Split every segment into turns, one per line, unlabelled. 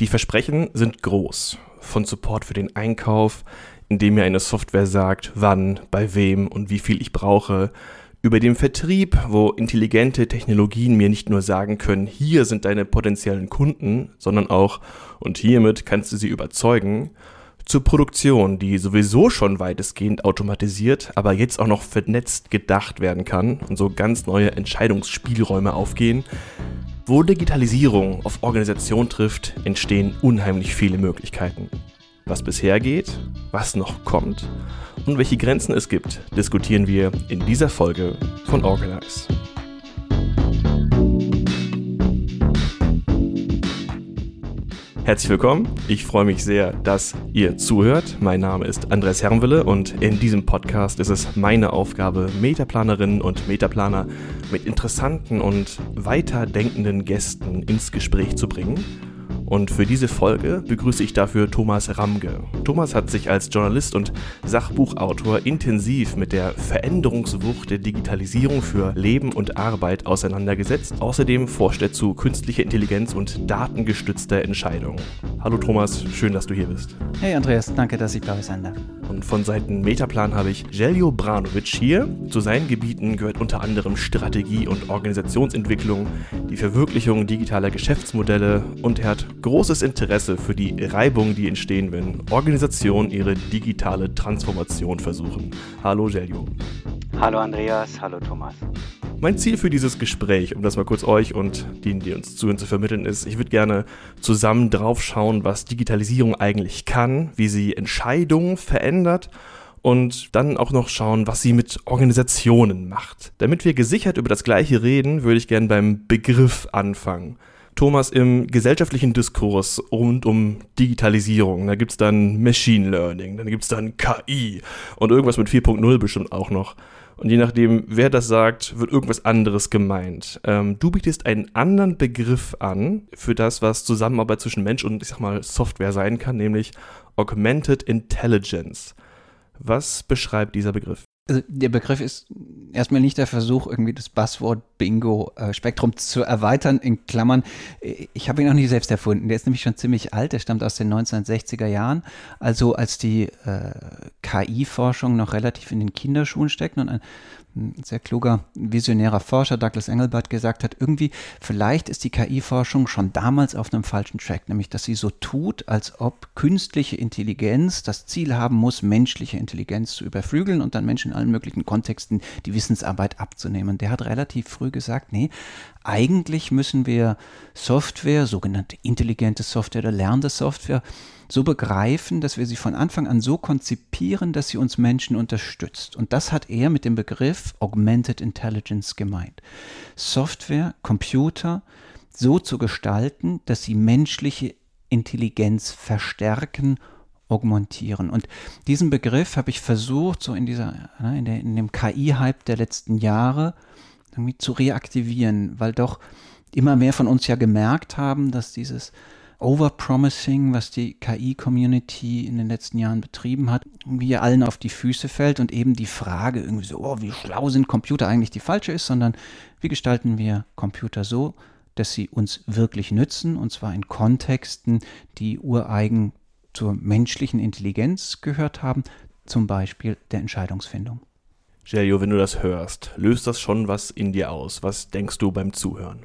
Die Versprechen sind groß. Von Support für den Einkauf, indem mir eine Software sagt, wann, bei wem und wie viel ich brauche, über den Vertrieb, wo intelligente Technologien mir nicht nur sagen können, hier sind deine potenziellen Kunden, sondern auch, und hiermit kannst du sie überzeugen, zur Produktion, die sowieso schon weitestgehend automatisiert, aber jetzt auch noch vernetzt gedacht werden kann und so ganz neue Entscheidungsspielräume aufgehen. Wo Digitalisierung auf Organisation trifft, entstehen unheimlich viele Möglichkeiten. Was bisher geht, was noch kommt und welche Grenzen es gibt, diskutieren wir in dieser Folge von Organize. Herzlich willkommen. Ich freue mich sehr, dass ihr zuhört. Mein Name ist Andreas Herrenwille und in diesem Podcast ist es meine Aufgabe, Metaplanerinnen und Metaplaner mit interessanten und weiterdenkenden Gästen ins Gespräch zu bringen und für diese Folge begrüße ich dafür Thomas Ramge. Thomas hat sich als Journalist und Sachbuchautor intensiv mit der Veränderungswucht der Digitalisierung für Leben und Arbeit auseinandergesetzt. Außerdem forscht er zu künstlicher Intelligenz und datengestützter Entscheidung. Hallo Thomas, schön, dass du hier bist.
Hey Andreas, danke, dass ich bei euch sein darf.
Und von Seiten Metaplan habe ich Jeljo Branovic hier. Zu seinen Gebieten gehört unter anderem Strategie und Organisationsentwicklung, die Verwirklichung digitaler Geschäftsmodelle und er hat großes Interesse für die Reibung, die entstehen, wenn Organisationen ihre digitale Transformation versuchen. Hallo Jeljo.
Hallo Andreas, hallo Thomas.
Mein Ziel für dieses Gespräch, um das mal kurz euch und denen, die uns zuhören, zu vermitteln, ist, ich würde gerne zusammen drauf schauen, was Digitalisierung eigentlich kann, wie sie Entscheidungen verändert und dann auch noch schauen, was sie mit Organisationen macht. Damit wir gesichert über das Gleiche reden, würde ich gerne beim Begriff anfangen. Thomas, im gesellschaftlichen Diskurs rund um Digitalisierung, da gibt es dann Machine Learning, dann gibt es dann KI und irgendwas mit 4.0 bestimmt auch noch. Und je nachdem, wer das sagt, wird irgendwas anderes gemeint. Ähm, du bietest einen anderen Begriff an für das, was Zusammenarbeit zwischen Mensch und, ich sag mal, Software sein kann, nämlich Augmented Intelligence. Was beschreibt dieser Begriff?
Also der Begriff ist erstmal nicht der Versuch, irgendwie das Buzzword Bingo-Spektrum äh, zu erweitern, in Klammern. Ich habe ihn noch nie selbst erfunden. Der ist nämlich schon ziemlich alt. Der stammt aus den 1960er Jahren, also als die äh, KI-Forschung noch relativ in den Kinderschuhen steckt und ein ein sehr kluger, visionärer Forscher, Douglas Engelbart, gesagt hat, irgendwie, vielleicht ist die KI-Forschung schon damals auf einem falschen Track, nämlich dass sie so tut, als ob künstliche Intelligenz das Ziel haben muss, menschliche Intelligenz zu überflügeln und dann Menschen in allen möglichen Kontexten die Wissensarbeit abzunehmen. Der hat relativ früh gesagt, nee, eigentlich müssen wir Software, sogenannte intelligente Software oder lernende Software, so begreifen, dass wir sie von Anfang an so konzipieren, dass sie uns Menschen unterstützt. Und das hat er mit dem Begriff Augmented Intelligence gemeint. Software, Computer so zu gestalten, dass sie menschliche Intelligenz verstärken, augmentieren. Und diesen Begriff habe ich versucht, so in, dieser, ne, in, der, in dem KI-Hype der letzten Jahre irgendwie zu reaktivieren, weil doch immer mehr von uns ja gemerkt haben, dass dieses Overpromising, was die KI-Community in den letzten Jahren betrieben hat, wie allen auf die Füße fällt und eben die Frage irgendwie so, oh, wie schlau sind Computer eigentlich die falsche ist, sondern wie gestalten wir Computer so, dass sie uns wirklich nützen und zwar in Kontexten, die ureigen zur menschlichen Intelligenz gehört haben, zum Beispiel der Entscheidungsfindung.
Jelio, wenn du das hörst, löst das schon was in dir aus? Was denkst du beim Zuhören?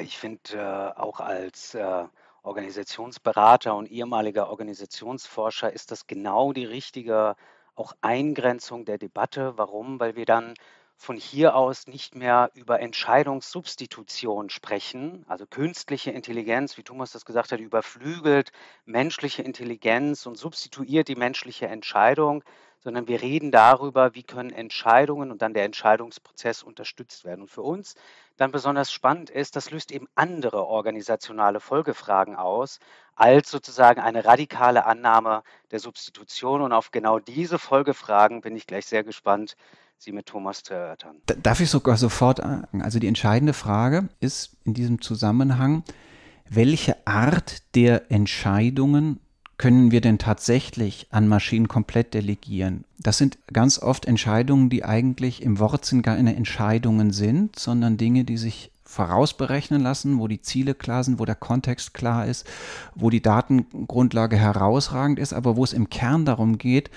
Ich finde äh, auch als äh, Organisationsberater und ehemaliger Organisationsforscher ist das genau die richtige auch Eingrenzung der Debatte. Warum? Weil wir dann von hier aus nicht mehr über Entscheidungssubstitution sprechen, also künstliche Intelligenz, wie Thomas das gesagt hat, überflügelt menschliche Intelligenz und substituiert die menschliche Entscheidung, sondern wir reden darüber, wie können Entscheidungen und dann der Entscheidungsprozess unterstützt werden. Und für uns dann besonders spannend ist, das löst eben andere organisationale Folgefragen aus, als sozusagen eine radikale Annahme der Substitution. Und auf genau diese Folgefragen bin ich gleich sehr gespannt, Sie mit Thomas zu erörtern.
Darf ich sogar sofort sagen? Also die entscheidende Frage ist in diesem Zusammenhang, welche Art der Entscheidungen können wir denn tatsächlich an Maschinen komplett delegieren? Das sind ganz oft Entscheidungen, die eigentlich im Wortsinn gar keine Entscheidungen sind, sondern Dinge, die sich vorausberechnen lassen, wo die Ziele klar sind, wo der Kontext klar ist, wo die Datengrundlage herausragend ist, aber wo es im Kern darum geht,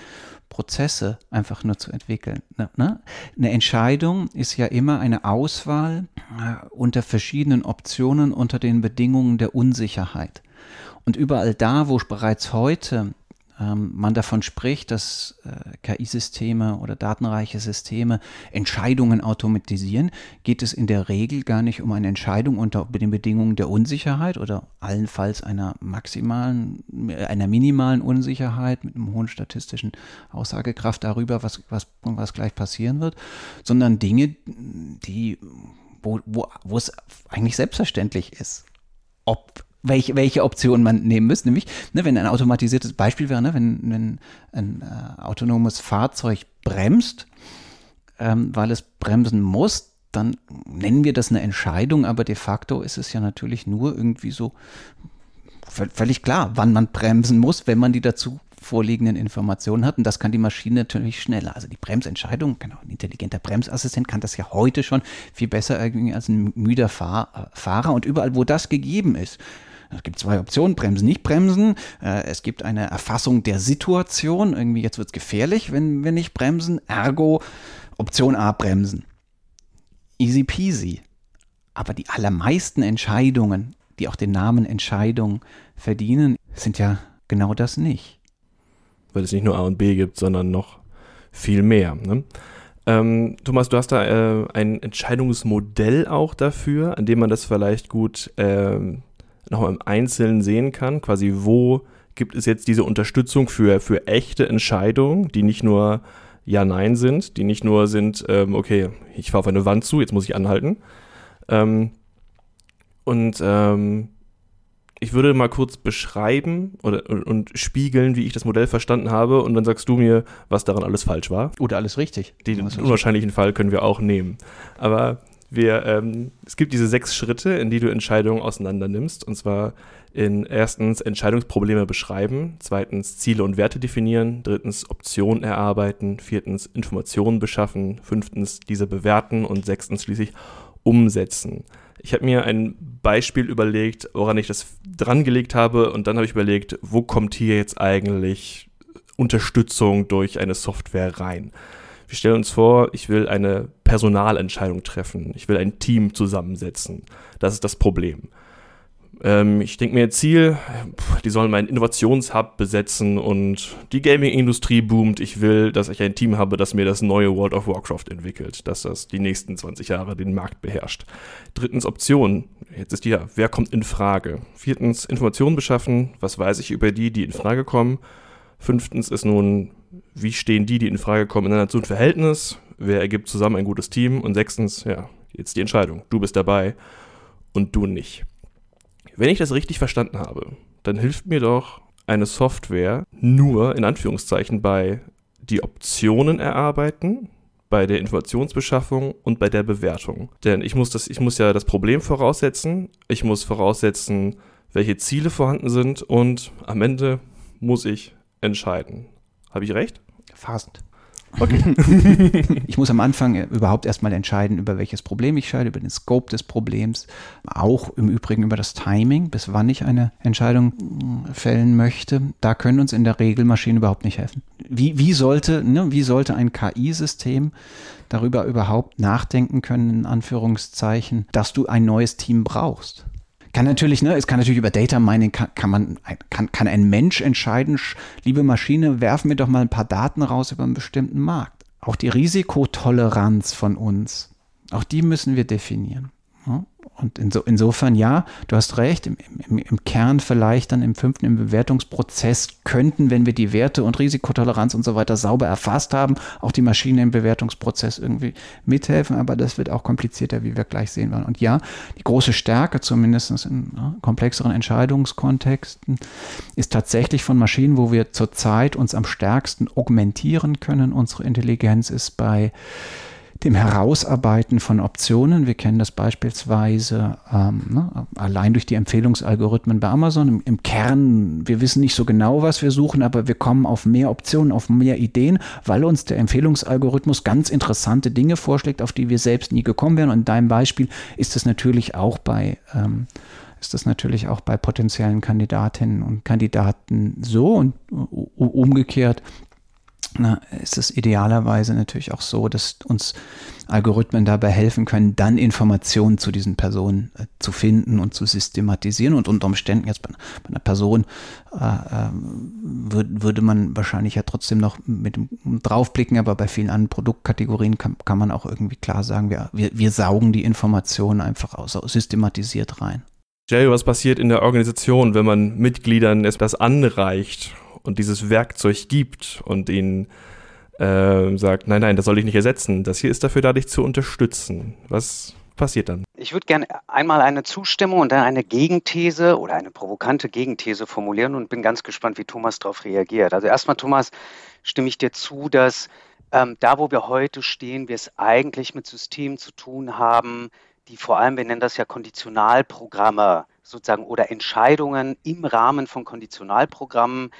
Prozesse einfach nur zu entwickeln. Ne? ne? Eine Entscheidung ist ja immer eine Auswahl äh, unter verschiedenen Optionen unter den Bedingungen der Unsicherheit. Und überall da, wo bereits heute ähm, man davon spricht, dass äh, KI-Systeme oder datenreiche Systeme Entscheidungen automatisieren, geht es in der Regel gar nicht um eine Entscheidung unter den Bedingungen der Unsicherheit oder allenfalls einer maximalen, einer minimalen Unsicherheit mit einem hohen statistischen Aussagekraft darüber, was, was, was gleich passieren wird, sondern Dinge, die, wo, wo, wo es eigentlich selbstverständlich ist, ob welche, welche Option man nehmen müsste. Nämlich, ne, wenn ein automatisiertes Beispiel wäre, ne, wenn, wenn ein äh, autonomes Fahrzeug bremst, ähm, weil es bremsen muss, dann nennen wir das eine Entscheidung, aber de facto ist es ja natürlich nur irgendwie so völlig klar, wann man bremsen muss, wenn man die dazu vorliegenden Informationen hat. Und das kann die Maschine natürlich schneller. Also die Bremsentscheidung, genau, ein intelligenter Bremsassistent kann das ja heute schon viel besser als ein müder Fahr Fahrer. Und überall, wo das gegeben ist, es gibt zwei Optionen, bremsen, nicht bremsen. Äh, es gibt eine Erfassung der Situation. Irgendwie jetzt wird es gefährlich, wenn wir nicht bremsen. Ergo Option A, bremsen. Easy peasy. Aber die allermeisten Entscheidungen, die auch den Namen Entscheidung verdienen, sind ja genau das nicht.
Weil es nicht nur A und B gibt, sondern noch viel mehr. Ne? Ähm, Thomas, du hast da äh, ein Entscheidungsmodell auch dafür, an dem man das vielleicht gut ähm, nochmal im Einzelnen sehen kann, quasi wo gibt es jetzt diese Unterstützung für, für echte Entscheidungen, die nicht nur Ja, Nein sind, die nicht nur sind, ähm, okay, ich fahre auf eine Wand zu, jetzt muss ich anhalten. Ähm, und ähm, ich würde mal kurz beschreiben oder, und, und, spiegeln, wie ich das Modell verstanden habe, und dann sagst du mir, was daran alles falsch war.
Oder alles richtig.
Den unwahrscheinlichen Fall können wir auch nehmen. Aber wir, ähm, es gibt diese sechs Schritte, in die du Entscheidungen auseinander nimmst. Und zwar in erstens Entscheidungsprobleme beschreiben, zweitens Ziele und Werte definieren, drittens Optionen erarbeiten, viertens Informationen beschaffen, fünftens diese bewerten und sechstens schließlich umsetzen. Ich habe mir ein Beispiel überlegt, woran ich das drangelegt habe und dann habe ich überlegt, wo kommt hier jetzt eigentlich Unterstützung durch eine Software rein? Wir stellen uns vor, ich will eine Personalentscheidung treffen. Ich will ein Team zusammensetzen. Das ist das Problem. Ähm, ich denke mir, Ziel, die sollen meinen Innovationshub besetzen und die Gaming-Industrie boomt. Ich will, dass ich ein Team habe, das mir das neue World of Warcraft entwickelt, dass das die nächsten 20 Jahre den Markt beherrscht. Drittens Option. Jetzt ist die ja, wer kommt in Frage? Viertens Informationen beschaffen. Was weiß ich über die, die in Frage kommen? Fünftens ist nun, wie stehen die, die in Frage kommen, ineinander zu einem Verhältnis? Wer ergibt zusammen ein gutes Team? Und sechstens, ja, jetzt die Entscheidung. Du bist dabei und du nicht. Wenn ich das richtig verstanden habe, dann hilft mir doch eine Software nur in Anführungszeichen bei die Optionen erarbeiten, bei der Informationsbeschaffung und bei der Bewertung. Denn ich muss, das, ich muss ja das Problem voraussetzen, ich muss voraussetzen, welche Ziele vorhanden sind und am Ende muss ich entscheiden. Habe ich recht?
Fast. Okay. ich muss am Anfang überhaupt erstmal entscheiden, über welches Problem ich scheide, über den Scope des Problems, auch im Übrigen über das Timing, bis wann ich eine Entscheidung mm, fällen möchte. Da können uns in der Regel Maschinen überhaupt nicht helfen. Wie, wie, sollte, ne, wie sollte ein KI-System darüber überhaupt nachdenken können, in Anführungszeichen, dass du ein neues Team brauchst? Kann natürlich, ne, es kann natürlich über Data Mining, kann, kann man, kann, kann ein Mensch entscheiden, liebe Maschine, werfen mir doch mal ein paar Daten raus über einen bestimmten Markt. Auch die Risikotoleranz von uns, auch die müssen wir definieren. Und inso, insofern ja, du hast recht, im, im, im, Kern vielleicht dann im fünften, im Bewertungsprozess könnten, wenn wir die Werte und Risikotoleranz und so weiter sauber erfasst haben, auch die Maschine im Bewertungsprozess irgendwie mithelfen, aber das wird auch komplizierter, wie wir gleich sehen werden. Und ja, die große Stärke, zumindest in ne, komplexeren Entscheidungskontexten, ist tatsächlich von Maschinen, wo wir zurzeit uns am stärksten augmentieren können. Unsere Intelligenz ist bei dem Herausarbeiten von Optionen. Wir kennen das beispielsweise ähm, ne, allein durch die Empfehlungsalgorithmen bei Amazon. Im, Im, Kern, wir wissen nicht so genau, was wir suchen, aber wir kommen auf mehr Optionen, auf mehr Ideen, weil uns der Empfehlungsalgorithmus ganz interessante Dinge vorschlägt, auf die wir selbst nie gekommen wären. Und in deinem Beispiel ist es natürlich auch bei ähm, ist das natürlich auch bei potenziellen Kandidatinnen und Kandidaten so und umgekehrt na, ist es idealerweise natürlich auch so, dass uns Algorithmen dabei helfen können, dann Informationen zu diesen Personen äh, zu finden und zu systematisieren. Und unter Umständen jetzt bei, bei einer Person äh, äh, würd, würde man wahrscheinlich ja trotzdem noch mit dem draufblicken, aber bei vielen anderen Produktkategorien kann, kann man auch irgendwie klar sagen, wir, wir, wir saugen die Informationen einfach aus, systematisiert rein.
Jerry, was passiert in der Organisation, wenn man Mitgliedern etwas anreicht und dieses Werkzeug gibt und ihnen äh, sagt, nein, nein, das soll ich nicht ersetzen. Das hier ist dafür da, dich zu unterstützen. Was passiert dann?
Ich würde gerne einmal eine Zustimmung und dann eine Gegenthese oder eine provokante Gegenthese formulieren und bin ganz gespannt, wie Thomas darauf reagiert. Also erstmal, Thomas, stimme ich dir zu, dass ähm, da, wo wir heute stehen, wir es eigentlich mit Systemen zu tun haben, die vor allem, wir nennen das ja Konditionalprogramme sozusagen oder Entscheidungen im Rahmen von Konditionalprogrammen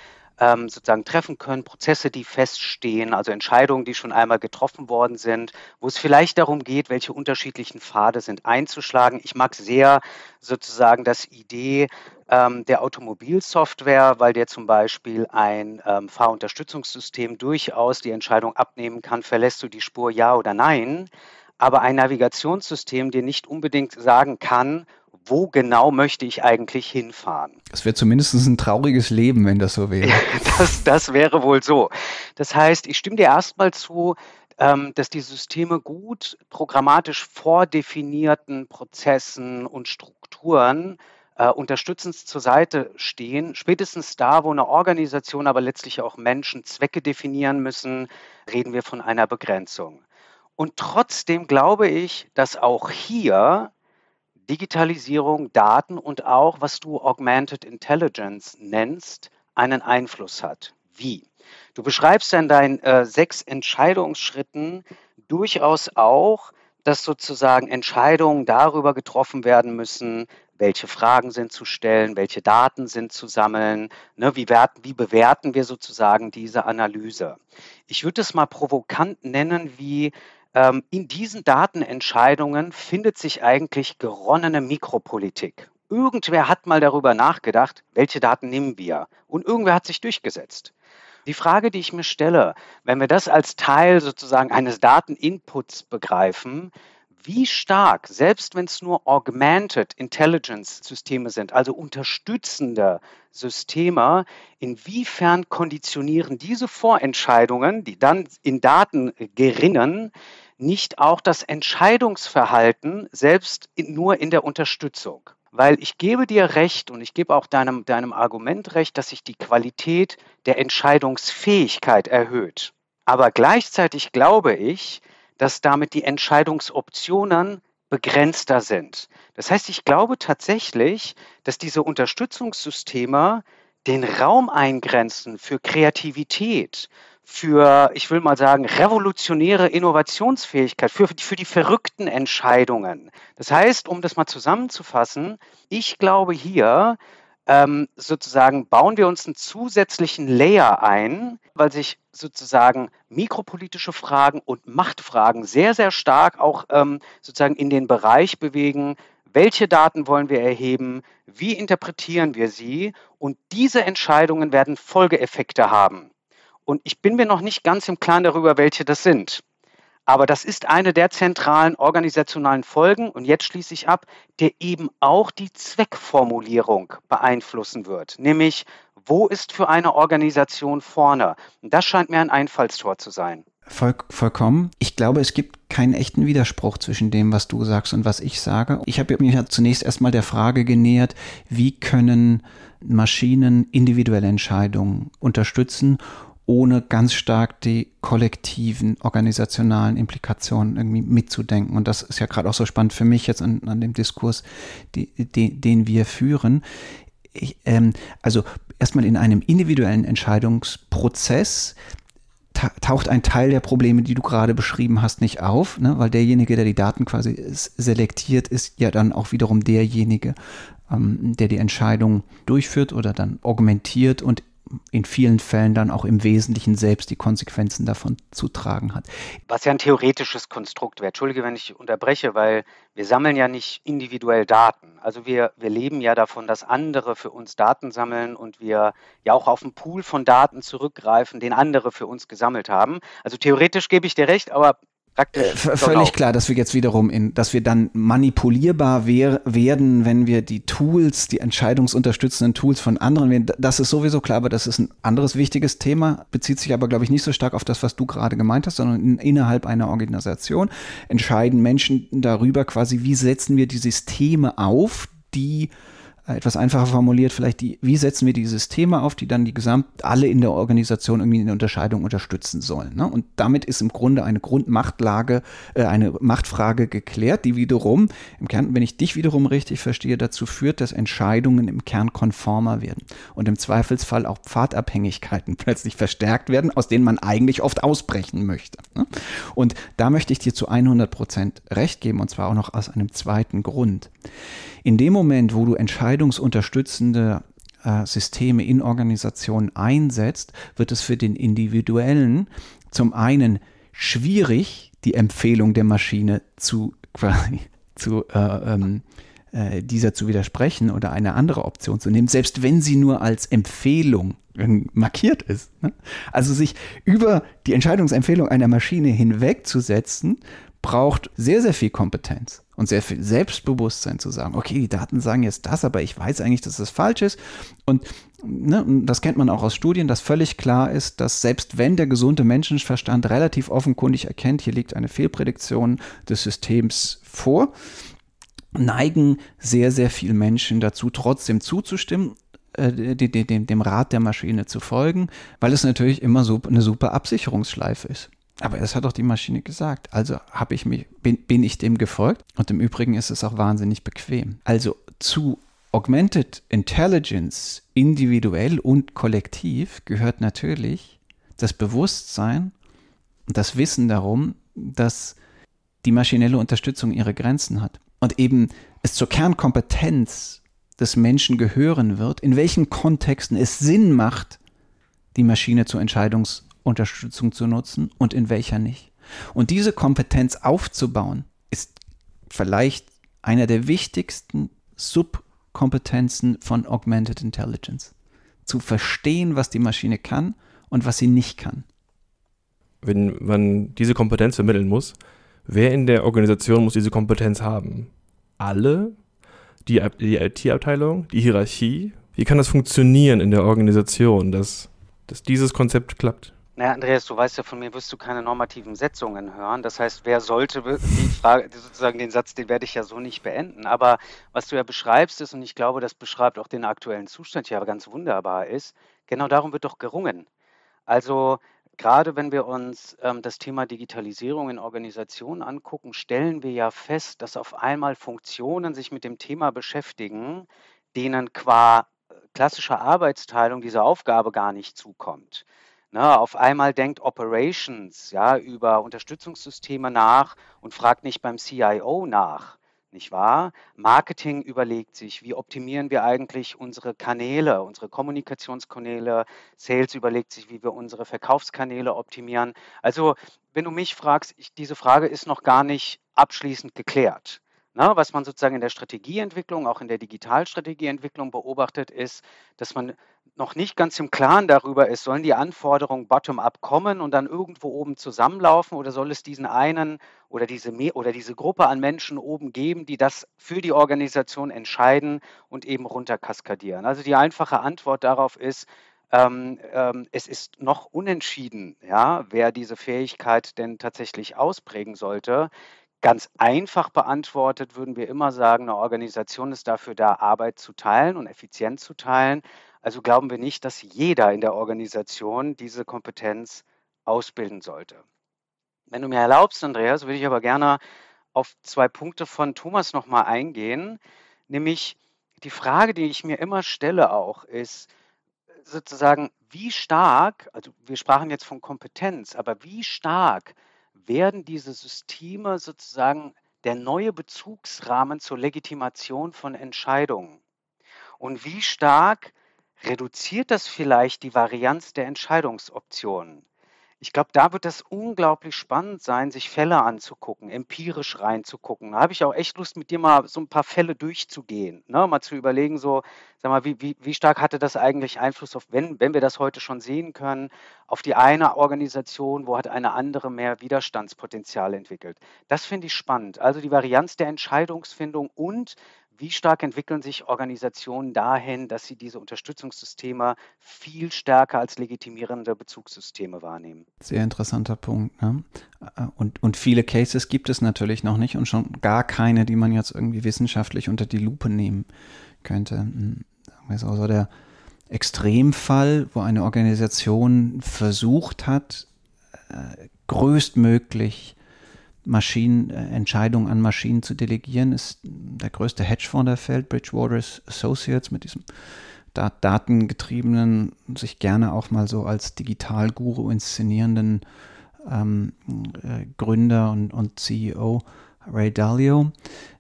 ähm, sozusagen treffen können, Prozesse, die feststehen, also Entscheidungen, die schon einmal getroffen worden sind, wo es vielleicht darum geht, welche unterschiedlichen Pfade sind einzuschlagen. Ich mag sehr sozusagen das Idee ähm, der Automobilsoftware, weil der zum Beispiel ein ähm, Fahrunterstützungssystem durchaus die Entscheidung abnehmen kann, verlässt du die Spur ja oder nein aber ein Navigationssystem dir nicht unbedingt sagen kann, wo genau möchte ich eigentlich hinfahren.
Das wäre zumindest ein trauriges Leben, wenn das so wäre.
das, das wäre wohl so. Das heißt, ich stimme dir erstmal zu, ähm, dass die Systeme gut programmatisch vordefinierten Prozessen und Strukturen äh, unterstützend zur Seite stehen. Spätestens da, wo eine Organisation, aber letztlich auch Menschen Zwecke definieren müssen, reden wir von einer Begrenzung. Und trotzdem glaube ich, dass auch hier Digitalisierung, Daten und auch, was du Augmented Intelligence nennst, einen Einfluss hat. Wie? Du beschreibst in deinen äh, sechs Entscheidungsschritten durchaus auch, dass sozusagen Entscheidungen darüber getroffen werden müssen, welche Fragen sind zu stellen, welche Daten sind zu sammeln, ne, wie, werten, wie bewerten wir sozusagen diese Analyse. Ich würde es mal provokant nennen wie in diesen Datenentscheidungen findet sich eigentlich geronnene Mikropolitik. Irgendwer hat mal darüber nachgedacht, welche Daten nehmen wir. Und irgendwer hat sich durchgesetzt. Die Frage, die ich mir stelle, wenn wir das als Teil sozusagen eines Dateninputs begreifen, wie stark, selbst wenn es nur Augmented Intelligence Systeme sind, also unterstützende Systeme, inwiefern konditionieren diese Vorentscheidungen, die dann in Daten gerinnen, nicht auch das Entscheidungsverhalten selbst in, nur in der Unterstützung? Weil ich gebe dir recht und ich gebe auch deinem, deinem Argument recht, dass sich die Qualität der Entscheidungsfähigkeit erhöht. Aber gleichzeitig glaube ich, dass damit die Entscheidungsoptionen begrenzter sind. Das heißt, ich glaube tatsächlich, dass diese Unterstützungssysteme den Raum eingrenzen für Kreativität, für, ich will mal sagen, revolutionäre Innovationsfähigkeit, für, für die verrückten Entscheidungen. Das heißt, um das mal zusammenzufassen, ich glaube hier, ähm, sozusagen bauen wir uns einen zusätzlichen Layer ein, weil sich sozusagen mikropolitische Fragen und Machtfragen sehr, sehr stark auch ähm, sozusagen in den Bereich bewegen, welche Daten wollen wir erheben, wie interpretieren wir sie und diese Entscheidungen werden Folgeeffekte haben. Und ich bin mir noch nicht ganz im Klaren darüber, welche das sind. Aber das ist eine der zentralen organisationalen Folgen, und jetzt schließe ich ab, der eben auch die Zweckformulierung beeinflussen wird. Nämlich, wo ist für eine Organisation vorne? Und das scheint mir ein Einfallstor zu sein.
Voll, vollkommen. Ich glaube, es gibt keinen echten Widerspruch zwischen dem, was du sagst und was ich sage. Ich habe mich zunächst erstmal der Frage genähert, wie können Maschinen individuelle Entscheidungen unterstützen ohne ganz stark die kollektiven organisationalen Implikationen irgendwie mitzudenken. Und das ist ja gerade auch so spannend für mich jetzt an, an dem Diskurs, die, die, den wir führen. Ich, ähm, also erstmal in einem individuellen Entscheidungsprozess taucht ein Teil der Probleme, die du gerade beschrieben hast, nicht auf, ne? weil derjenige, der die Daten quasi selektiert, ist ja dann auch wiederum derjenige, ähm, der die Entscheidung durchführt oder dann augmentiert und in vielen Fällen dann auch im Wesentlichen selbst die Konsequenzen davon zu tragen hat.
Was ja ein theoretisches Konstrukt wäre. Entschuldige, wenn ich unterbreche, weil wir sammeln ja nicht individuell Daten. Also wir, wir leben ja davon, dass andere für uns Daten sammeln und wir ja auch auf einen Pool von Daten zurückgreifen, den andere für uns gesammelt haben. Also theoretisch gebe ich dir recht, aber
praktisch. Äh, völlig klar, dass wir jetzt wiederum in, dass wir dann manipulierbar wer werden, wenn wir die Tools, die entscheidungsunterstützenden Tools von anderen wählen. Das ist sowieso klar, aber das ist ein anderes wichtiges Thema, bezieht sich aber, glaube ich, nicht so stark auf das, was du gerade gemeint hast, sondern in, innerhalb einer Organisation entscheiden Menschen darüber quasi, wie setzen wir die Systeme auf, die etwas einfacher formuliert, vielleicht die, wie setzen wir die Systeme auf, die dann die gesamt, alle in der Organisation irgendwie in der Unterscheidung unterstützen sollen. Ne? Und damit ist im Grunde eine Grundmachtlage, äh, eine Machtfrage geklärt, die wiederum im Kern, wenn ich dich wiederum richtig verstehe, dazu führt, dass Entscheidungen im Kern konformer werden und im Zweifelsfall auch Pfadabhängigkeiten plötzlich verstärkt werden, aus denen man eigentlich oft ausbrechen möchte. Ne? Und da möchte ich dir zu 100 Prozent recht geben und zwar auch noch aus einem zweiten Grund. In dem Moment, wo du entscheidungsunterstützende äh, Systeme in Organisationen einsetzt, wird es für den Individuellen zum einen schwierig, die Empfehlung der Maschine zu, zu äh, ähm, äh, dieser zu widersprechen oder eine andere Option zu nehmen, selbst wenn sie nur als Empfehlung markiert ist. Ne? Also sich über die Entscheidungsempfehlung einer Maschine hinwegzusetzen, braucht sehr, sehr viel Kompetenz und sehr viel Selbstbewusstsein zu sagen, okay, die Daten sagen jetzt das, aber ich weiß eigentlich, dass das falsch ist. Und ne, das kennt man auch aus Studien, dass völlig klar ist, dass selbst wenn der gesunde Menschenverstand relativ offenkundig erkennt, hier liegt eine Fehlprädiktion des Systems vor, neigen sehr, sehr viele Menschen dazu, trotzdem zuzustimmen äh, dem, dem Rat der Maschine zu folgen, weil es natürlich immer so eine super Absicherungsschleife ist. Aber das hat doch die Maschine gesagt. Also habe ich mich, bin, bin ich dem gefolgt. Und im Übrigen ist es auch wahnsinnig bequem. Also zu Augmented Intelligence individuell und kollektiv gehört natürlich das Bewusstsein und das Wissen darum, dass die maschinelle Unterstützung ihre Grenzen hat und eben es zur Kernkompetenz des Menschen gehören wird, in welchen Kontexten es Sinn macht, die Maschine zur Entscheidungs- Unterstützung zu nutzen und in welcher nicht. Und diese Kompetenz aufzubauen, ist vielleicht einer der wichtigsten Subkompetenzen von Augmented Intelligence. Zu verstehen, was die Maschine kann und was sie nicht kann.
Wenn man diese Kompetenz vermitteln muss, wer in der Organisation muss diese Kompetenz haben? Alle? Die, die IT-Abteilung? Die Hierarchie? Wie kann das funktionieren in der Organisation, dass, dass dieses Konzept klappt?
Naja, Andreas, du weißt ja, von mir wirst du keine normativen Setzungen hören. Das heißt, wer sollte, die Frage, sozusagen den Satz, den werde ich ja so nicht beenden. Aber was du ja beschreibst ist, und ich glaube, das beschreibt auch den aktuellen Zustand ja ganz wunderbar ist, genau darum wird doch gerungen. Also gerade wenn wir uns ähm, das Thema Digitalisierung in Organisationen angucken, stellen wir ja fest, dass auf einmal Funktionen sich mit dem Thema beschäftigen, denen qua äh, klassischer Arbeitsteilung diese Aufgabe gar nicht zukommt. Ne, auf einmal denkt Operations ja, über Unterstützungssysteme nach und fragt nicht beim CIO nach, nicht wahr? Marketing überlegt sich, wie optimieren wir eigentlich unsere Kanäle, unsere Kommunikationskanäle. Sales überlegt sich, wie wir unsere Verkaufskanäle optimieren. Also, wenn du mich fragst, ich, diese Frage ist noch gar nicht abschließend geklärt. Na, was man sozusagen in der Strategieentwicklung, auch in der Digitalstrategieentwicklung beobachtet, ist, dass man noch nicht ganz im Klaren darüber ist, sollen die Anforderungen bottom-up kommen und dann irgendwo oben zusammenlaufen oder soll es diesen einen oder diese, oder diese Gruppe an Menschen oben geben, die das für die Organisation entscheiden und eben runterkaskadieren. Also die einfache Antwort darauf ist, ähm, ähm, es ist noch unentschieden, ja, wer diese Fähigkeit denn tatsächlich ausprägen sollte. Ganz einfach beantwortet würden wir immer sagen, eine Organisation ist dafür da, Arbeit zu teilen und effizient zu teilen. Also glauben wir nicht, dass jeder in der Organisation diese Kompetenz ausbilden sollte. Wenn du mir erlaubst, Andreas, würde ich aber gerne auf zwei Punkte von Thomas nochmal eingehen. Nämlich die Frage, die ich mir immer stelle auch, ist sozusagen, wie stark, also wir sprachen jetzt von Kompetenz, aber wie stark werden diese Systeme sozusagen der neue Bezugsrahmen zur Legitimation von Entscheidungen? Und wie stark reduziert das vielleicht die Varianz der Entscheidungsoptionen? Ich glaube, da wird es unglaublich spannend sein, sich Fälle anzugucken, empirisch reinzugucken. Da habe ich auch echt Lust, mit dir mal so ein paar Fälle durchzugehen, ne? mal zu überlegen, so, sag mal, wie, wie, wie stark hatte das eigentlich Einfluss auf, wenn, wenn wir das heute schon sehen können, auf die eine Organisation, wo hat eine andere mehr Widerstandspotenzial entwickelt. Das finde ich spannend. Also die Varianz der Entscheidungsfindung und wie stark entwickeln sich Organisationen dahin, dass sie diese Unterstützungssysteme viel stärker als legitimierende Bezugssysteme wahrnehmen?
Sehr interessanter Punkt. Ne? Und, und viele Cases gibt es natürlich noch nicht und schon gar keine, die man jetzt irgendwie wissenschaftlich unter die Lupe nehmen könnte. Hm, also der Extremfall, wo eine Organisation versucht hat, äh, größtmöglich Maschinen, äh, Entscheidungen an Maschinen zu delegieren, ist der größte Hedgefonds der Welt, Bridgewater Associates, mit diesem datengetriebenen, sich gerne auch mal so als Digitalguru inszenierenden ähm, äh, Gründer und, und CEO Ray Dalio,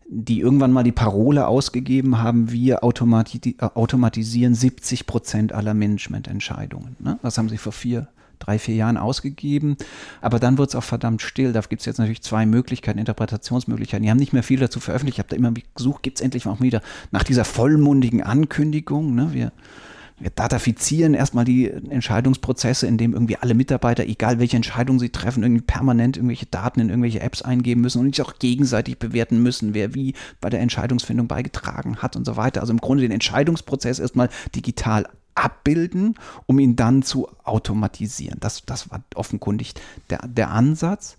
die irgendwann mal die Parole ausgegeben haben, wir automati automatisieren 70 Prozent aller Managemententscheidungen. Ne? Das haben sie vor vier drei, vier Jahren ausgegeben. Aber dann wird es auch verdammt still. Da gibt es jetzt natürlich zwei Möglichkeiten, Interpretationsmöglichkeiten. Die haben nicht mehr viel dazu veröffentlicht. Ich habe da immer gesucht, gibt es endlich auch wieder nach dieser vollmundigen Ankündigung. Ne? Wir wir datafizieren erstmal die Entscheidungsprozesse, indem irgendwie alle Mitarbeiter, egal welche Entscheidung sie treffen, irgendwie permanent irgendwelche Daten in irgendwelche Apps eingeben müssen und sich auch gegenseitig bewerten müssen, wer wie bei der Entscheidungsfindung beigetragen hat und so weiter. Also im Grunde den Entscheidungsprozess erstmal digital abbilden, um ihn dann zu automatisieren. Das, das war offenkundig der, der Ansatz.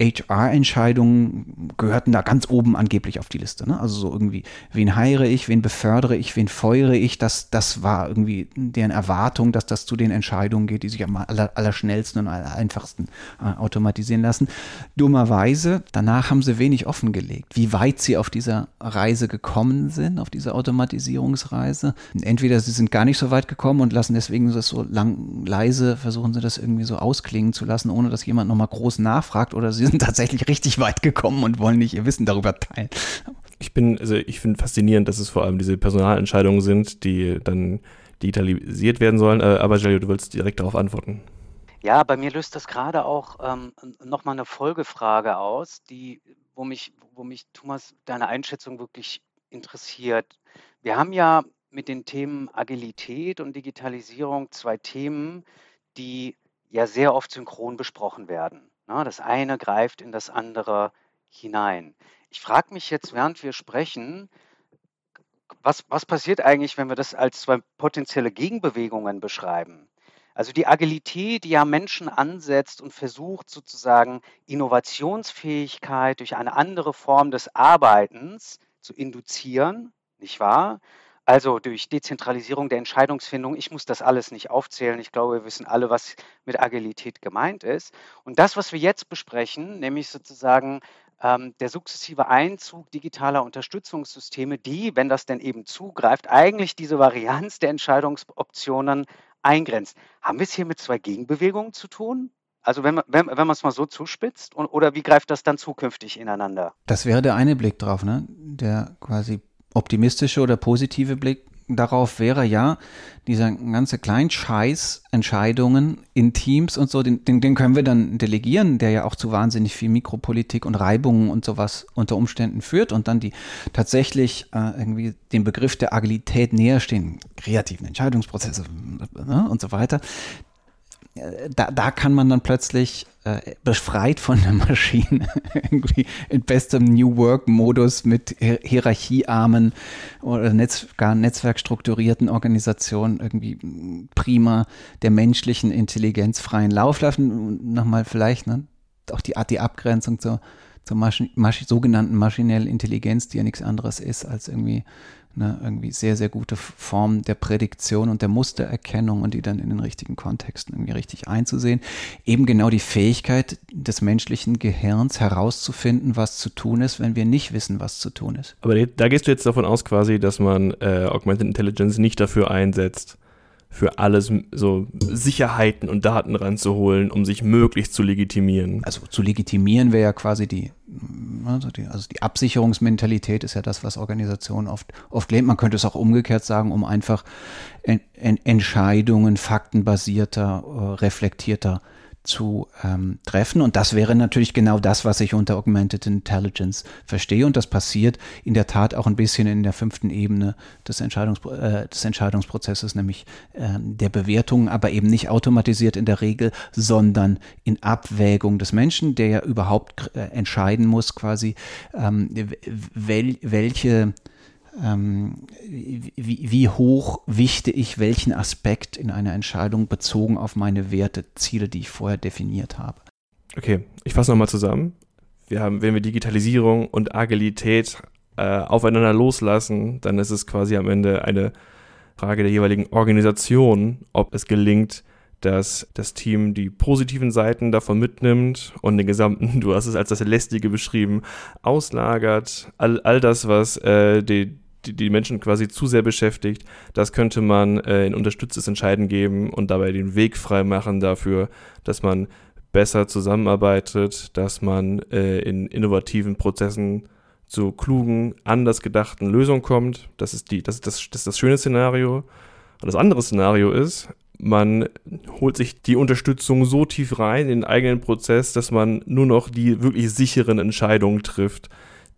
HR-Entscheidungen gehörten da ganz oben angeblich auf die Liste. Ne? Also so irgendwie, wen heiere ich, wen befördere ich, wen feuere ich, das, das war irgendwie deren Erwartung, dass das zu den Entscheidungen geht, die sich am aller, allerschnellsten und aller einfachsten äh, automatisieren lassen. Dummerweise, danach haben sie wenig offengelegt, wie weit sie auf dieser Reise gekommen sind, auf dieser Automatisierungsreise. Entweder sie sind gar nicht so weit gekommen und lassen deswegen das so lang leise, versuchen sie das irgendwie so ausklingen zu lassen, ohne dass jemand nochmal groß nachfragt oder sie sind tatsächlich richtig weit gekommen und wollen nicht ihr Wissen darüber teilen.
Ich bin, also ich finde faszinierend, dass es vor allem diese Personalentscheidungen sind, die dann digitalisiert werden sollen. Äh, aber Jalio, du willst direkt darauf antworten.
Ja, bei mir löst das gerade auch ähm, nochmal eine Folgefrage aus, die, wo mich, wo mich, Thomas, deine Einschätzung wirklich interessiert. Wir haben ja mit den Themen Agilität und Digitalisierung zwei Themen, die ja sehr oft synchron besprochen werden. Ne, das eine greift in das andere hinein. Ich frage mich jetzt, während wir sprechen, was, was passiert eigentlich, wenn wir das als zwei potenzielle Gegenbewegungen beschreiben? Also die Agilität, die ja Menschen ansetzt und versucht sozusagen Innovationsfähigkeit durch eine andere Form des Arbeitens zu induzieren, nicht wahr? Also durch Dezentralisierung der Entscheidungsfindung. Ich muss das alles nicht aufzählen. Ich glaube, wir wissen alle, was mit Agilität gemeint ist. Und das, was wir jetzt besprechen, nämlich sozusagen ähm, der sukzessive Einzug digitaler Unterstützungssysteme, die, wenn das denn eben zugreift, eigentlich diese Varianz der Entscheidungsoptionen eingrenzt. Haben wir es hier mit zwei Gegenbewegungen zu tun? Also wenn man wenn, wenn man es mal so zuspitzt und, oder wie greift das dann zukünftig ineinander?
Das wäre der eine Blick drauf, ne? Der quasi optimistische oder positive Blick darauf wäre ja, dieser ganze Kleinscheiß Entscheidungen in Teams und so, den, den, können wir dann delegieren, der ja auch zu wahnsinnig viel Mikropolitik und Reibungen und sowas unter Umständen führt und dann die tatsächlich äh, irgendwie dem Begriff der Agilität näher stehen, kreativen Entscheidungsprozesse ne, und so weiter, da, da kann man dann plötzlich äh, befreit von der Maschine irgendwie in bestem New Work-Modus mit hierarchiearmen oder Netz, gar netzwerkstrukturierten Organisationen irgendwie prima der menschlichen Intelligenz freien Lauf lassen. Nochmal vielleicht ne, auch die, die Abgrenzung zur, zur Masch Masch sogenannten maschinellen Intelligenz, die ja nichts anderes ist als irgendwie eine irgendwie sehr, sehr gute Form der Prädiktion und der Mustererkennung und die dann in den richtigen Kontexten irgendwie richtig einzusehen. Eben genau die Fähigkeit des menschlichen Gehirns herauszufinden, was zu tun ist, wenn wir nicht wissen, was zu tun ist.
Aber da gehst du jetzt davon aus quasi, dass man äh, Augmented Intelligence nicht dafür einsetzt, für alles so Sicherheiten und Daten ranzuholen, um sich möglichst zu legitimieren.
Also zu legitimieren wäre ja quasi die, also die, also die Absicherungsmentalität ist ja das, was Organisationen oft, oft lehnt. Man könnte es auch umgekehrt sagen, um einfach en, en, Entscheidungen faktenbasierter, äh, reflektierter zu ähm, treffen. Und das wäre natürlich genau das, was ich unter Augmented Intelligence verstehe. Und das passiert in der Tat auch ein bisschen in der fünften Ebene des, Entscheidungs äh, des Entscheidungsprozesses, nämlich äh, der Bewertung, aber eben nicht automatisiert in der Regel, sondern in Abwägung des Menschen, der ja überhaupt äh, entscheiden muss, quasi, ähm, wel welche wie, wie, hoch wichte ich welchen Aspekt in einer Entscheidung bezogen auf meine Werte, Ziele, die ich vorher definiert habe.
Okay, ich fasse nochmal zusammen. Wir haben, wenn wir Digitalisierung und Agilität äh, aufeinander loslassen, dann ist es quasi am Ende eine Frage der jeweiligen Organisation, ob es gelingt, dass das Team die positiven Seiten davon mitnimmt und den gesamten, du hast es als das Lästige beschrieben, auslagert. All, all das, was äh, die, die, die Menschen quasi zu sehr beschäftigt. Das könnte man äh, in unterstütztes Entscheiden geben und dabei den Weg frei machen dafür, dass man besser zusammenarbeitet, dass man äh, in innovativen Prozessen zu klugen, anders gedachten Lösungen kommt. Das ist, die, das, ist das, das ist das schöne Szenario. Und das andere Szenario ist, man holt sich die Unterstützung so tief rein in den eigenen Prozess, dass man nur noch die wirklich sicheren Entscheidungen trifft,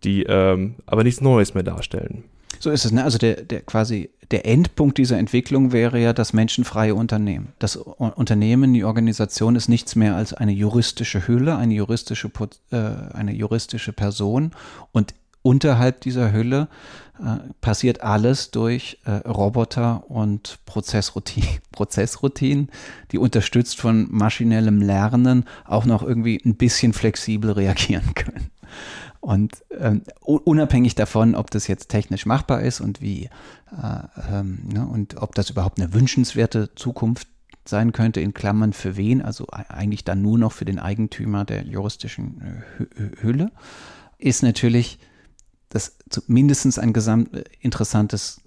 die ähm, aber nichts Neues mehr darstellen.
So ist es, ne? Also der, der quasi der Endpunkt dieser Entwicklung wäre ja das menschenfreie Unternehmen. Das Unternehmen, die Organisation ist nichts mehr als eine juristische Hülle, eine juristische, äh, eine juristische Person und unterhalb dieser Hülle äh, passiert alles durch äh, Roboter und Prozessroutinen, Prozessroutinen, die unterstützt von maschinellem Lernen auch noch irgendwie ein bisschen flexibel reagieren können. Und ähm, unabhängig davon, ob das jetzt technisch machbar ist und wie äh, ähm, ne, und ob das überhaupt eine wünschenswerte Zukunft sein könnte, in Klammern für wen, also eigentlich dann nur noch für den Eigentümer der juristischen äh, Hülle, ist natürlich das mindestens ein gesamt äh, interessantes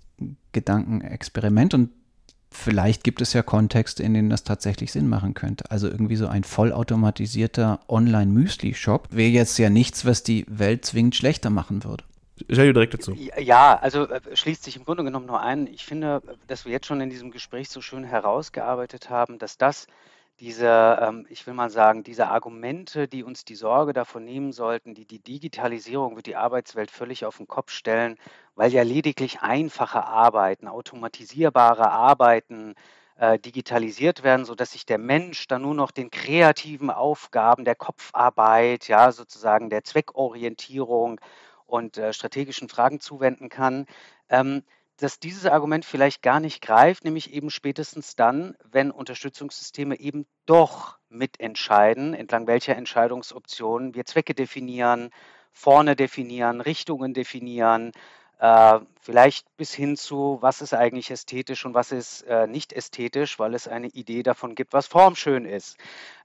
Gedankenexperiment. Und vielleicht gibt es ja Kontexte, in denen das tatsächlich Sinn machen könnte. Also irgendwie so ein vollautomatisierter Online-Müsli-Shop wäre jetzt ja nichts, was die Welt zwingend schlechter machen würde.
Stell direkt dazu. Ja, also äh, schließt sich im Grunde genommen nur ein. Ich finde, dass wir jetzt schon in diesem Gespräch so schön herausgearbeitet haben, dass das diese, ähm, ich will mal sagen, diese Argumente, die uns die Sorge davon nehmen sollten, die die Digitalisierung wird die Arbeitswelt völlig auf den Kopf stellen, weil ja lediglich einfache Arbeiten, automatisierbare Arbeiten äh, digitalisiert werden, sodass sich der Mensch dann nur noch den kreativen Aufgaben der Kopfarbeit, ja, sozusagen der Zweckorientierung und äh, strategischen Fragen zuwenden kann. Ähm, dass dieses Argument vielleicht gar nicht greift, nämlich eben spätestens dann, wenn Unterstützungssysteme eben doch mitentscheiden, entlang welcher Entscheidungsoptionen wir Zwecke definieren, vorne definieren, Richtungen definieren, äh, vielleicht bis hin zu, was ist eigentlich ästhetisch und was ist äh, nicht ästhetisch, weil es eine Idee davon gibt, was formschön ist.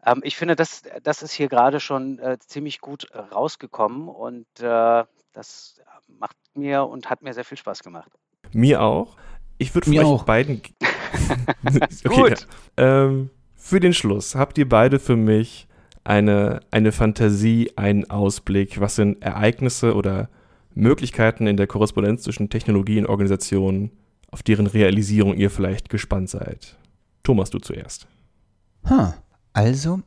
Ähm, ich finde, das, das ist hier gerade schon äh, ziemlich gut rausgekommen und äh, das macht mir und hat mir sehr viel Spaß gemacht.
Mir auch. Ich würde von euch auch. beiden. okay, Gut. Ja. Ähm, für den Schluss habt ihr beide für mich eine, eine Fantasie, einen Ausblick. Was sind Ereignisse oder Möglichkeiten in der Korrespondenz zwischen Technologie und Organisationen, auf deren Realisierung ihr vielleicht gespannt seid? Thomas, du zuerst.
Huh. Also,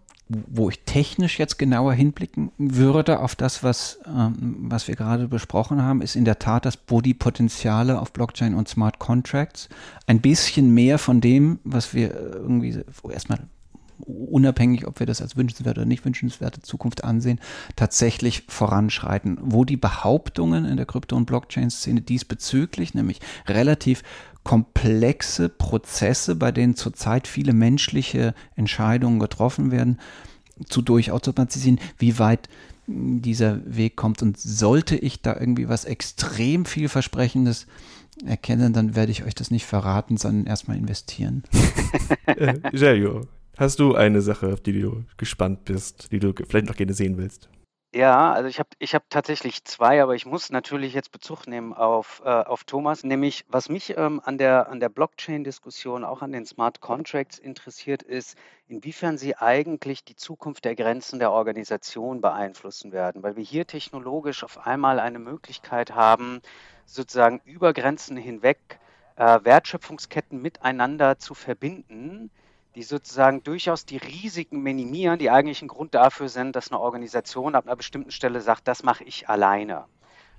wo ich technisch jetzt genauer hinblicken würde auf das, was, ähm, was wir gerade besprochen haben, ist in der Tat das Body-Potenziale auf Blockchain und Smart Contracts. Ein bisschen mehr von dem, was wir irgendwie erstmal unabhängig, ob wir das als wünschenswerte oder nicht wünschenswerte Zukunft ansehen, tatsächlich voranschreiten. Wo die Behauptungen in der Krypto- und Blockchain-Szene diesbezüglich, nämlich relativ komplexe Prozesse, bei denen zurzeit viele menschliche Entscheidungen getroffen werden, zu durchautomatisieren, wie weit dieser Weg kommt. Und sollte ich da irgendwie was extrem vielversprechendes erkennen, dann werde ich euch das nicht verraten, sondern erstmal investieren.
äh, Sergio, hast du eine Sache, auf die du gespannt bist, die du vielleicht noch gerne sehen willst?
Ja, also ich habe ich hab tatsächlich zwei, aber ich muss natürlich jetzt Bezug nehmen auf, äh, auf Thomas. Nämlich, was mich ähm, an der, an der Blockchain-Diskussion, auch an den Smart Contracts interessiert, ist, inwiefern sie eigentlich die Zukunft der Grenzen der Organisation beeinflussen werden. Weil wir hier technologisch auf einmal eine Möglichkeit haben, sozusagen über Grenzen hinweg äh, Wertschöpfungsketten miteinander zu verbinden die sozusagen durchaus die Risiken minimieren, die eigentlich ein Grund dafür sind, dass eine Organisation ab einer bestimmten Stelle sagt, das mache ich alleine.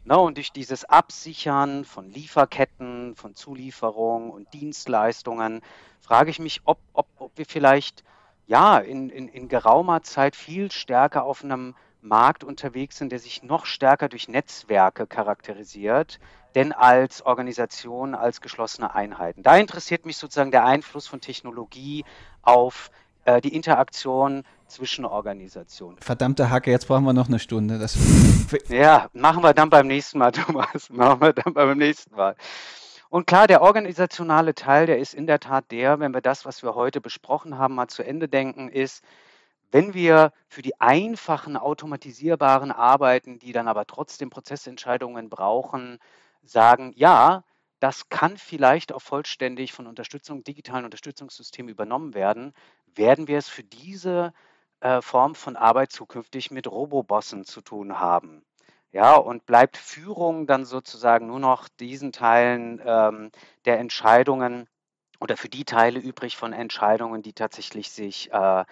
Na, und durch dieses Absichern von Lieferketten, von Zulieferungen und Dienstleistungen frage ich mich, ob, ob, ob wir vielleicht ja in, in, in geraumer Zeit viel stärker auf einem Markt unterwegs sind, der sich noch stärker durch Netzwerke charakterisiert, denn als Organisation, als geschlossene Einheiten. Da interessiert mich sozusagen der Einfluss von Technologie auf äh, die Interaktion zwischen Organisationen.
Verdammte Hacke, jetzt brauchen wir noch eine Stunde. Das
ja, machen wir dann beim nächsten Mal, Thomas. Machen wir dann beim nächsten Mal. Und klar, der organisationale Teil, der ist in der Tat der, wenn wir das, was wir heute besprochen haben, mal zu Ende denken, ist, wenn wir für die einfachen automatisierbaren Arbeiten, die dann aber trotzdem Prozessentscheidungen brauchen, sagen, ja, das kann vielleicht auch vollständig von Unterstützung, digitalen Unterstützungssystemen übernommen werden, werden wir es für diese äh, Form von Arbeit zukünftig mit Robobossen zu tun haben. Ja, und bleibt Führung dann sozusagen nur noch diesen Teilen ähm, der Entscheidungen oder für die Teile übrig von Entscheidungen, die tatsächlich sich äh,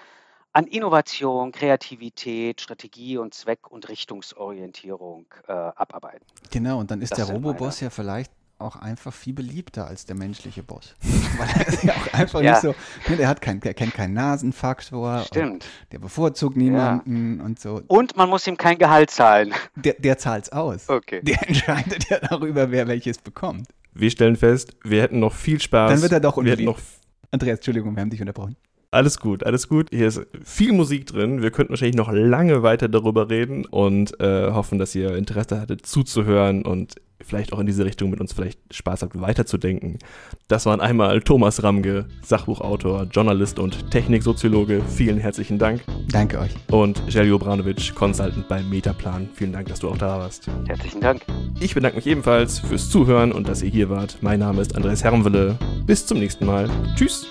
an Innovation, Kreativität, Strategie und Zweck- und Richtungsorientierung äh, abarbeiten.
Genau, und dann ist das der Roboboss ja vielleicht auch einfach viel beliebter als der menschliche Boss. Weil er ist ja auch einfach ja. nicht so, ne, der, hat kein, der kennt keinen Nasenfaktor.
Stimmt.
Der bevorzugt niemanden ja. und so.
Und man muss ihm kein Gehalt zahlen.
Der, der zahlt es aus.
Okay.
Der entscheidet ja darüber, wer welches bekommt.
Wir stellen fest, wir hätten noch viel Spaß.
Dann wird er doch
noch
Andreas, Entschuldigung, wir haben dich unterbrochen.
Alles gut, alles gut. Hier ist viel Musik drin. Wir könnten wahrscheinlich noch lange weiter darüber reden und äh, hoffen, dass ihr Interesse hattet zuzuhören und vielleicht auch in diese Richtung mit uns vielleicht Spaß habt, weiterzudenken. Das waren einmal Thomas Ramge, Sachbuchautor, Journalist und Techniksoziologe. Vielen herzlichen Dank.
Danke euch.
Und Jelio Branovic, Consultant beim Metaplan. Vielen Dank, dass du auch da warst.
Herzlichen Dank.
Ich bedanke mich ebenfalls fürs Zuhören und dass ihr hier wart. Mein Name ist Andreas Herrenwille. Bis zum nächsten Mal. Tschüss.